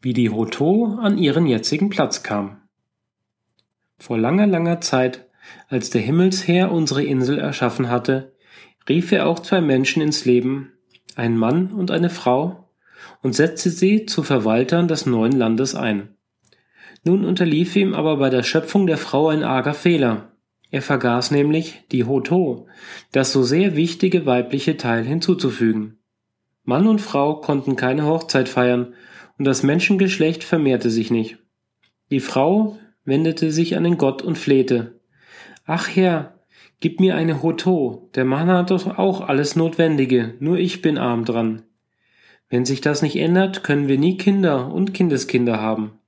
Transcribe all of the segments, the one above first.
Wie die Hoto an ihren jetzigen Platz kam. Vor langer, langer Zeit, als der Himmelsherr unsere Insel erschaffen hatte, rief er auch zwei Menschen ins Leben, einen Mann und eine Frau, und setzte sie zu Verwaltern des neuen Landes ein. Nun unterlief ihm aber bei der Schöpfung der Frau ein arger Fehler. Er vergaß nämlich, die Hoto, das so sehr wichtige weibliche Teil hinzuzufügen. Mann und Frau konnten keine Hochzeit feiern, und das Menschengeschlecht vermehrte sich nicht. Die Frau wendete sich an den Gott und flehte. Ach Herr, gib mir eine Hoto, der Mann hat doch auch alles Notwendige, nur ich bin arm dran. Wenn sich das nicht ändert, können wir nie Kinder und Kindeskinder haben.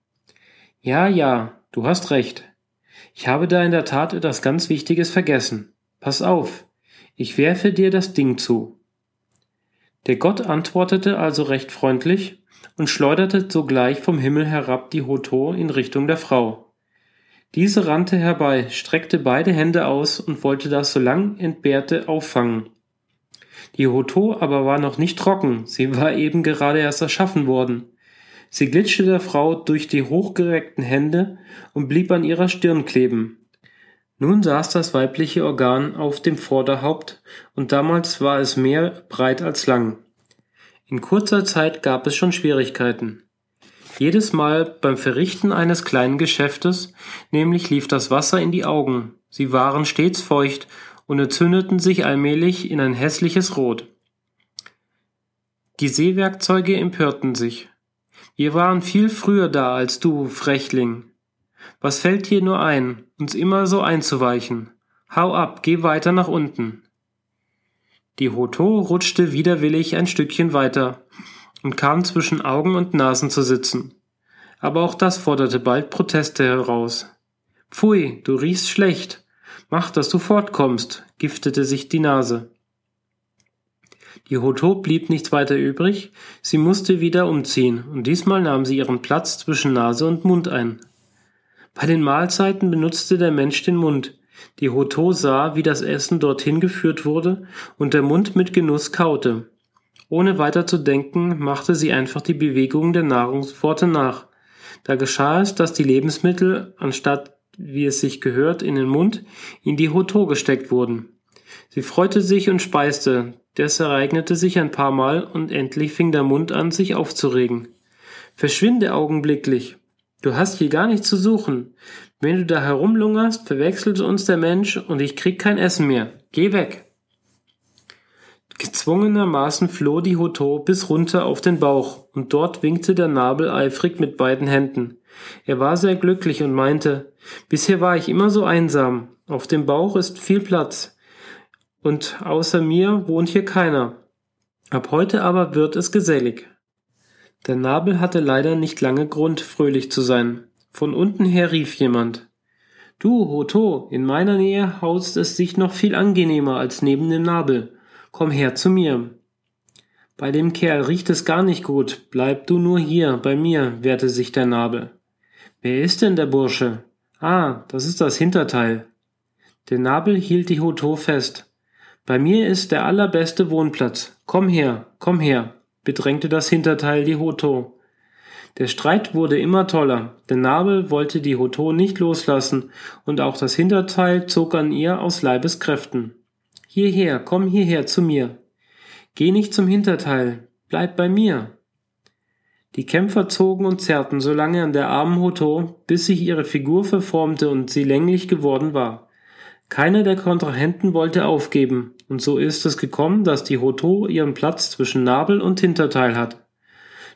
Ja, ja, du hast recht. Ich habe da in der Tat etwas ganz Wichtiges vergessen. Pass auf, ich werfe dir das Ding zu. Der Gott antwortete also recht freundlich und schleuderte sogleich vom Himmel herab die Hoto in Richtung der Frau. Diese rannte herbei, streckte beide Hände aus und wollte das so lang entbehrte auffangen. Die Hoto aber war noch nicht trocken, sie war eben gerade erst erschaffen worden. Sie glitschte der Frau durch die hochgereckten Hände und blieb an ihrer Stirn kleben. Nun saß das weibliche Organ auf dem Vorderhaupt, und damals war es mehr breit als lang. In kurzer Zeit gab es schon Schwierigkeiten. Jedes Mal beim Verrichten eines kleinen Geschäftes nämlich lief das Wasser in die Augen, sie waren stets feucht und entzündeten sich allmählich in ein hässliches Rot. Die Seewerkzeuge empörten sich. Wir waren viel früher da als du, Frechling. Was fällt dir nur ein, uns immer so einzuweichen? Hau ab, geh weiter nach unten. Die Hoto rutschte widerwillig ein Stückchen weiter und kam zwischen Augen und Nasen zu sitzen. Aber auch das forderte bald Proteste heraus. Pfui, du riechst schlecht. Mach, dass du fortkommst, giftete sich die Nase. Die Hoto blieb nichts weiter übrig, sie musste wieder umziehen, und diesmal nahm sie ihren Platz zwischen Nase und Mund ein. Bei den Mahlzeiten benutzte der Mensch den Mund, die Hoto sah, wie das Essen dorthin geführt wurde, und der Mund mit Genuss kaute. Ohne weiter zu denken, machte sie einfach die Bewegungen der Nahrungspforte nach. Da geschah es, dass die Lebensmittel, anstatt wie es sich gehört, in den Mund, in die Hoto gesteckt wurden. Sie freute sich und speiste, das ereignete sich ein paar Mal und endlich fing der Mund an, sich aufzuregen. Verschwinde augenblicklich. Du hast hier gar nichts zu suchen. Wenn du da herumlungerst, verwechselt uns der Mensch und ich krieg kein Essen mehr. Geh weg. Gezwungenermaßen floh die Hoto bis runter auf den Bauch, und dort winkte der Nabel eifrig mit beiden Händen. Er war sehr glücklich und meinte, bisher war ich immer so einsam, auf dem Bauch ist viel Platz, und außer mir wohnt hier keiner. Ab heute aber wird es gesellig. Der Nabel hatte leider nicht lange Grund, fröhlich zu sein. Von unten her rief jemand. Du, Hoto, in meiner Nähe haust es sich noch viel angenehmer als neben dem Nabel. Komm her zu mir. Bei dem Kerl riecht es gar nicht gut. Bleib du nur hier, bei mir, wehrte sich der Nabel. Wer ist denn der Bursche? Ah, das ist das Hinterteil. Der Nabel hielt die Hoto fest. Bei mir ist der allerbeste Wohnplatz. Komm her, komm her, bedrängte das Hinterteil die Hoto. Der Streit wurde immer toller. Der Nabel wollte die Hoto nicht loslassen, und auch das Hinterteil zog an ihr aus Leibeskräften. Hierher, komm hierher zu mir. Geh nicht zum Hinterteil, bleib bei mir. Die Kämpfer zogen und zerrten so lange an der armen Hoto, bis sich ihre Figur verformte und sie länglich geworden war. Keiner der Kontrahenten wollte aufgeben, und so ist es gekommen, dass die Hoto ihren Platz zwischen Nabel und Hinterteil hat.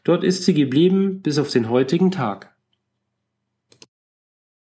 Dort ist sie geblieben bis auf den heutigen Tag.